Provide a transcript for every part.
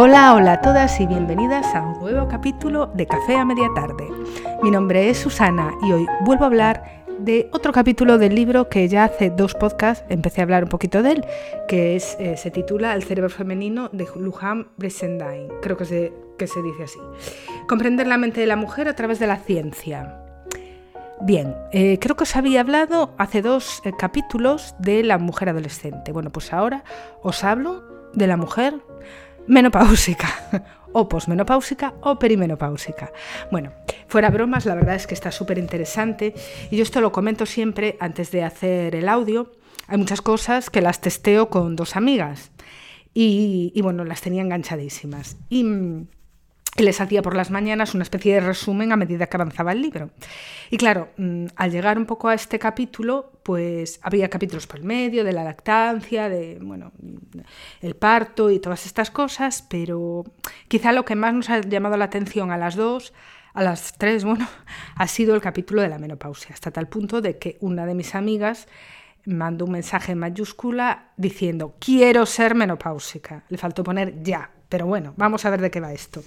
Hola, hola a todas y bienvenidas a un nuevo capítulo de Café a Media Tarde. Mi nombre es Susana y hoy vuelvo a hablar de otro capítulo del libro que ya hace dos podcasts empecé a hablar un poquito de él, que es, eh, se titula El cerebro femenino de Lujan Bressendain, creo que se, que se dice así. Comprender la mente de la mujer a través de la ciencia. Bien, eh, creo que os había hablado hace dos eh, capítulos de la mujer adolescente. Bueno, pues ahora os hablo de la mujer menopáusica o posmenopáusica o perimenopáusica. Bueno, fuera bromas, la verdad es que está súper interesante y yo esto lo comento siempre antes de hacer el audio. Hay muchas cosas que las testeo con dos amigas y, bueno, las tenía enganchadísimas. Y les hacía por las mañanas una especie de resumen a medida que avanzaba el libro. Y claro, mm, al llegar un poco a este capítulo, pues había capítulos por el medio, de la lactancia, de bueno, el parto y todas estas cosas, pero quizá lo que más nos ha llamado la atención a las dos, a las tres, bueno, ha sido el capítulo de la menopausia, hasta tal punto de que una de mis amigas mandó un mensaje en mayúscula diciendo, quiero ser menopáusica. Le faltó poner ya, pero bueno, vamos a ver de qué va esto.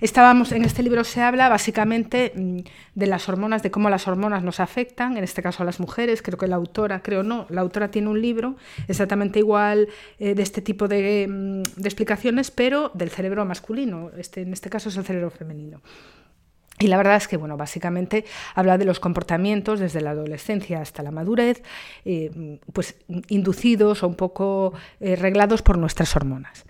Estábamos, en este libro se habla básicamente mm, de las hormonas, de cómo las hormonas nos afectan, en este caso a las mujeres, creo que la autora, creo no, la autora tiene un libro exactamente igual eh, de este tipo de, mm, de, explicaciones, pero del cerebro masculino, este, en este caso es el cerebro femenino. Y la verdad es que, bueno, básicamente habla de los comportamientos desde la adolescencia hasta la madurez, eh, pues inducidos o un poco eh, reglados por nuestras hormonas.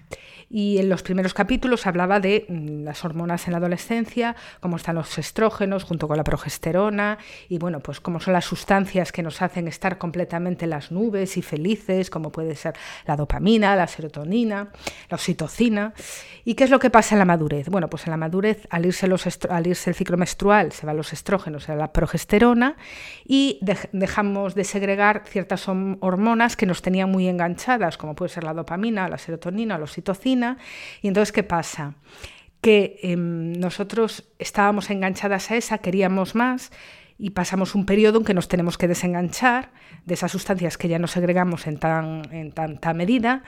Y en los primeros capítulos hablaba de mm, las hormonas en la adolescencia, cómo están los estrógenos junto con la progesterona y bueno, pues cómo son las sustancias que nos hacen estar completamente en las nubes y felices, como puede ser la dopamina, la serotonina, la oxitocina. ¿Y qué es lo que pasa en la madurez? Bueno, pues en la madurez al irse, los al irse el ciclo menstrual se van los estrógenos, se la progesterona y dejamos de segregar ciertas hormonas que nos tenían muy enganchadas, como puede ser la dopamina, la serotonina, la oxitocina y entonces, ¿qué pasa? Que em, nosotros estábamos enganchadas a esa, queríamos más y pasamos un periodo en que nos tenemos que desenganchar de esas sustancias que ya no segregamos en, tan, en tanta medida.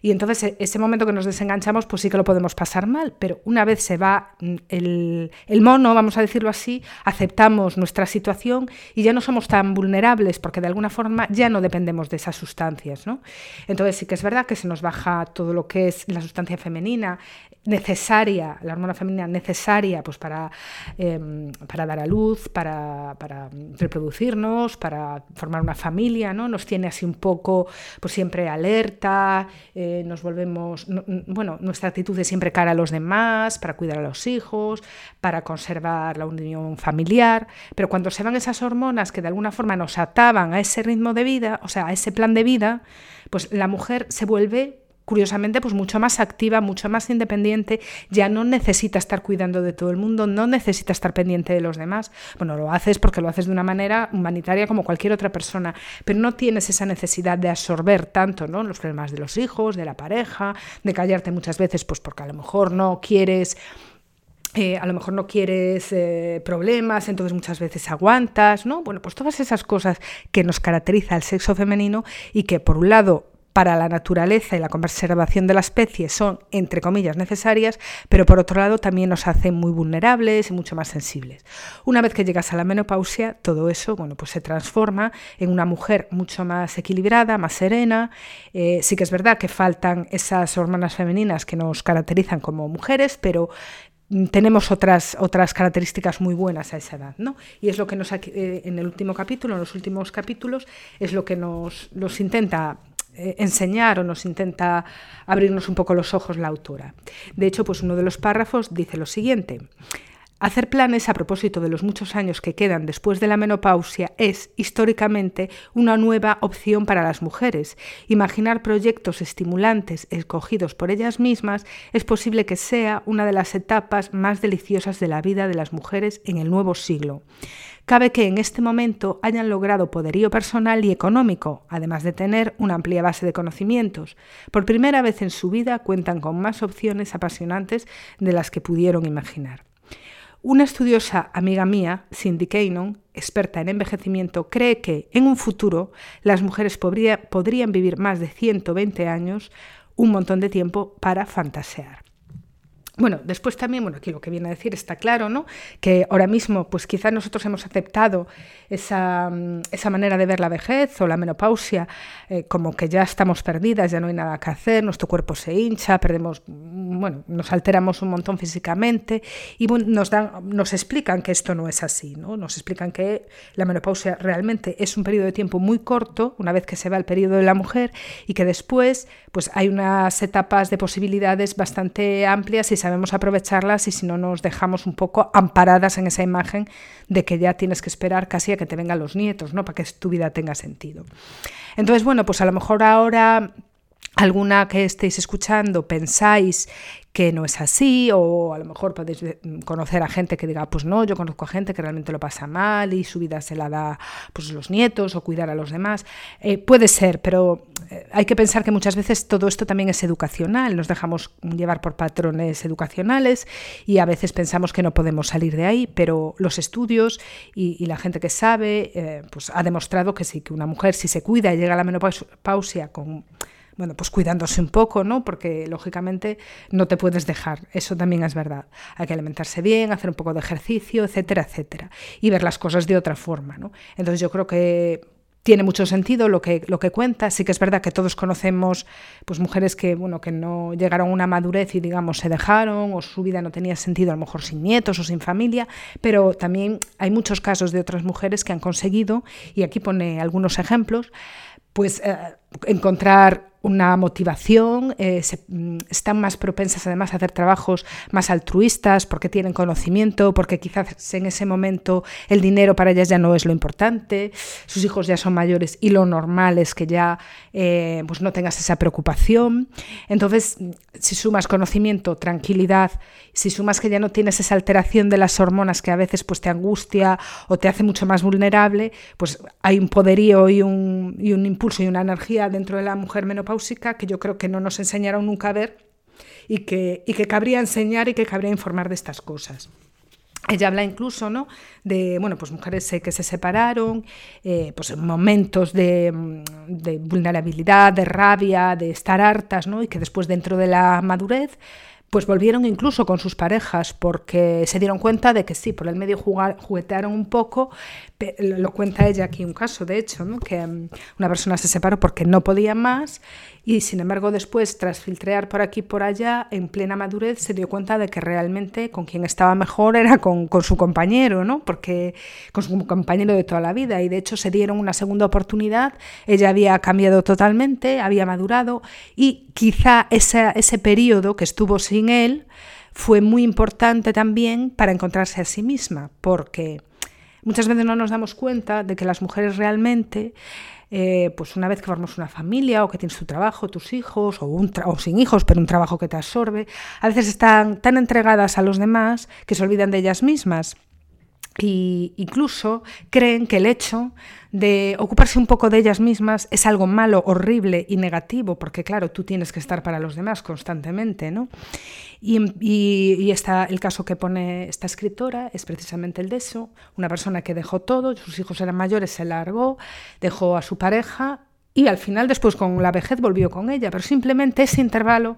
Y entonces e, ese momento que nos desenganchamos, pues sí que lo podemos pasar mal, pero una vez se va mm, el, el mono, vamos a decirlo así, aceptamos nuestra situación y ya no somos tan vulnerables porque de alguna forma ya no dependemos de esas sustancias. ¿no? Entonces sí que es verdad que se nos baja todo lo que es la sustancia femenina, necesaria, la hormona femenina necesaria pues para, em, para dar a luz, para, para, reproducirnos, para formar una familia, ¿no? Nos tiene así un poco, pues siempre alerta, eh, nos volvemos, bueno, nuestra actitud es siempre cara a los demás, para cuidar a los hijos, para conservar la unión familiar, pero cuando se van esas hormonas que de alguna forma nos ataban a ese ritmo de vida, o sea, a ese plan de vida, pues la mujer se vuelve curiosamente, pues mucho más activa, mucho más independiente, ya no necesita estar cuidando de todo el mundo, no necesita estar pendiente de los demás. Bueno, lo haces porque lo haces de una manera humanitaria como cualquier otra persona, pero no tienes esa necesidad de absorber tanto ¿no? los problemas de los hijos, de la pareja, de callarte muchas veces, pues porque a lo mejor no quieres eh, a lo mejor no quieres eh, problemas, entonces muchas veces aguantas, ¿no? Bueno, pues todas esas cosas que nos caracteriza al sexo femenino y que por un lado para la naturaleza y la conservación de la especie son, entre comillas, necesarias, pero por otro lado también nos hacen muy vulnerables y mucho más sensibles. Una vez que llegas a la menopausia, todo eso bueno, pues se transforma en una mujer mucho más equilibrada, más serena. Eh, sí que es verdad que faltan esas hormonas femeninas que nos caracterizan como mujeres, pero tenemos otras, otras características muy buenas a esa edad, ¿no? Y es lo que nos, eh, en el último capítulo, en los últimos capítulos, es lo que nos, nos intenta eh, enseñar o nos intenta abrirnos un poco los ojos la autora. De hecho, pues uno de los párrafos dice lo siguiente. Hacer planes a propósito de los muchos años que quedan después de la menopausia es, históricamente, una nueva opción para las mujeres. Imaginar proyectos estimulantes escogidos por ellas mismas es posible que sea una de las etapas más deliciosas de la vida de las mujeres en el nuevo siglo. Cabe que en este momento hayan logrado poderío personal y económico, además de tener una amplia base de conocimientos. Por primera vez en su vida cuentan con más opciones apasionantes de las que pudieron imaginar. Una estudiosa amiga mía, Cindy Cannon, experta en envejecimiento, cree que en un futuro las mujeres podrían vivir más de 120 años, un montón de tiempo para fantasear. Bueno, después también, bueno, aquí lo que viene a decir está claro, ¿no? Que ahora mismo, pues quizás nosotros hemos aceptado esa, mm, esa manera de ver la vejez o la menopausia eh, como que ya estamos perdidas, ya no hay nada que hacer, nuestro cuerpo se hincha, perdemos, mm, bueno, nos alteramos un montón físicamente y nos, dan, nos explican que esto no es así, ¿no? Nos explican que la menopausia realmente es un periodo de tiempo muy corto, una vez que se va el periodo de la mujer, y que después, pues hay unas etapas de posibilidades bastante amplias y sabemos aprovecharlas y si no nos dejamos un poco amparadas en esa imagen de que ya tienes que esperar casi a que te vengan los nietos, ¿no? Para que tu vida tenga sentido. Entonces, bueno, pues a lo mejor ahora alguna que estéis escuchando pensáis que no es así, o a lo mejor podéis conocer a gente que diga, pues no, yo conozco a gente que realmente lo pasa mal y su vida se la da pues los nietos o cuidar a los demás. Eh, puede ser, pero eh, hay que pensar que muchas veces todo esto también es educacional, nos dejamos llevar por patrones educacionales y a veces pensamos que no podemos salir de ahí, pero los estudios y, la gente que sabe eh, pues ha demostrado que sí, que una mujer si se cuida y llega a la menopausia con bueno, pues cuidándose un poco, ¿no? Porque lógicamente no te puedes dejar, eso también es verdad. Hay que alimentarse bien, hacer un poco de ejercicio, etcétera, etcétera, y ver las cosas de otra forma, ¿no? Entonces yo creo que tiene mucho sentido lo que, lo que cuenta. Sí que es verdad que todos conocemos pues, mujeres que, bueno, que no llegaron a una madurez y digamos se dejaron o su vida no tenía sentido, a lo mejor sin nietos o sin familia, pero también hay muchos casos de otras mujeres que han conseguido, y aquí pone algunos ejemplos, pues eh, encontrar una motivación, eh, mm, están más propensas además a hacer trabajos más altruistas porque tienen conocimiento, porque quizás en ese momento el dinero para ellas ya no es lo importante, sus hijos ya son mayores y lo normal es que ya eh, pues no tengas esa preocupación. Entonces, si sumas conocimiento, tranquilidad, si sumas que ya no tienes esa alteración de las hormonas que a veces pues, te angustia o te hace mucho más vulnerable, pues hay un poderío y un, y un impulso y una energía dentro de la mujer que yo creo que no nos enseñaron nunca a ver y que, y que cabría enseñar y que cabría informar de estas cosas. Ella habla incluso ¿no? de bueno, pues mujeres que se separaron, eh, pues en momentos de, de, vulnerabilidad, de rabia, de estar hartas, ¿no? y que después dentro de la madurez pues volvieron incluso con sus parejas porque se dieron cuenta de que sí, por el medio jugar, juguetearon un poco, lo cuenta ella aquí un caso, de hecho, que mm, una persona se separó porque no podía más y sin embargo después, tras filtrear por aquí y por allá, en plena madurez se dio cuenta de que realmente con quien estaba mejor era con, con su compañero, ¿no? porque con su compañero de toda la vida y de hecho se dieron una segunda oportunidad, ella había cambiado totalmente, había madurado y quizá ese, periodo que estuvo sin él fue muy importante también para encontrarse a sí misma, porque muchas veces no nos damos cuenta de que las mujeres realmente eh, pues una vez que formas una familia o que tienes tu trabajo, tus hijos, o, un o sin hijos, pero un trabajo que te absorbe, a veces están tan entregadas a los demás que se olvidan de ellas mismas. Y incluso creen que el hecho de ocuparse un poco de ellas mismas es algo malo, horrible y negativo, porque claro, tú tienes que estar para los demás constantemente, ¿no? Y, y, está el caso que pone esta escritora es precisamente el de eso, una persona que dejó todo, sus hijos eran mayores, se largó, dejó a su pareja y al final después con la vejez volvió con ella, pero simplemente ese intervalo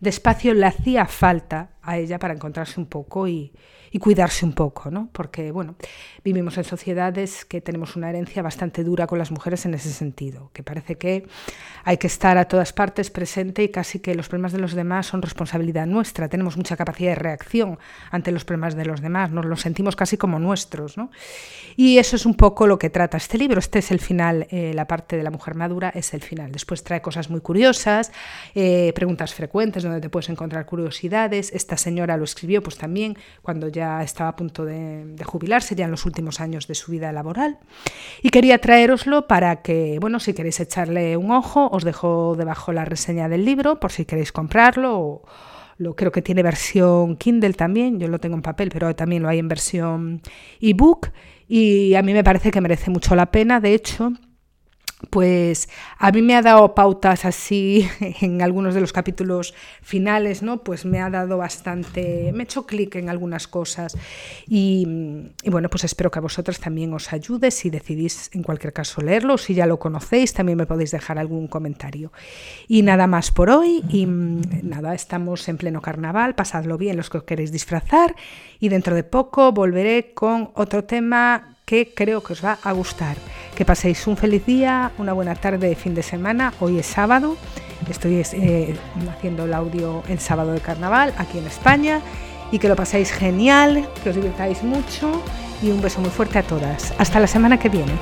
de espacio le hacía falta a ella para encontrarse un poco y, y cuidarse un poco, ¿no? Porque, bueno, vivimos en sociedades que tenemos una herencia bastante dura con las mujeres en ese sentido, que parece que hay que estar a todas partes presente y casi que los problemas de los demás son responsabilidad nuestra. Tenemos mucha capacidad de reacción ante los problemas de los demás, nos los sentimos casi como nuestros, ¿no? Y eso es un poco lo que trata este libro. Este es el final, eh, la parte de la mujer madura es el final. Después trae cosas muy curiosas, eh, preguntas frecuentes donde te puedes encontrar curiosidades. Esta señora lo escribió pues también cuando ya estaba a punto de, jubilarse, ya en los últimos años de su vida laboral. Y quería traeroslo para que, bueno, si queréis echarle un ojo, os dejo debajo la reseña del libro por si queréis comprarlo. lo, creo que tiene versión Kindle también, yo lo tengo en papel, pero también lo hay en versión ebook. Y a mí me parece que merece mucho la pena. De hecho, pues a mí me ha dado pautas así en algunos de los capítulos finales, ¿no? Pues me ha dado bastante, me he hecho clic en algunas cosas y, bueno, pues espero que a vosotros también os ayude si decidís en cualquier caso leerlo, si ya lo conocéis también me podéis dejar algún comentario. Y nada más por hoy y nada, estamos en pleno carnaval, pasadlo bien los que os queréis disfrazar y dentro de poco volveré con otro tema que creo que os va a gustar. Que paséis un feliz día, una buena tarde de fin de semana. Hoy es sábado, estoy eh, haciendo el audio en sábado de carnaval aquí en España y que lo paséis genial, que os divirtáis mucho y un beso muy fuerte a todas. Hasta la semana que viene.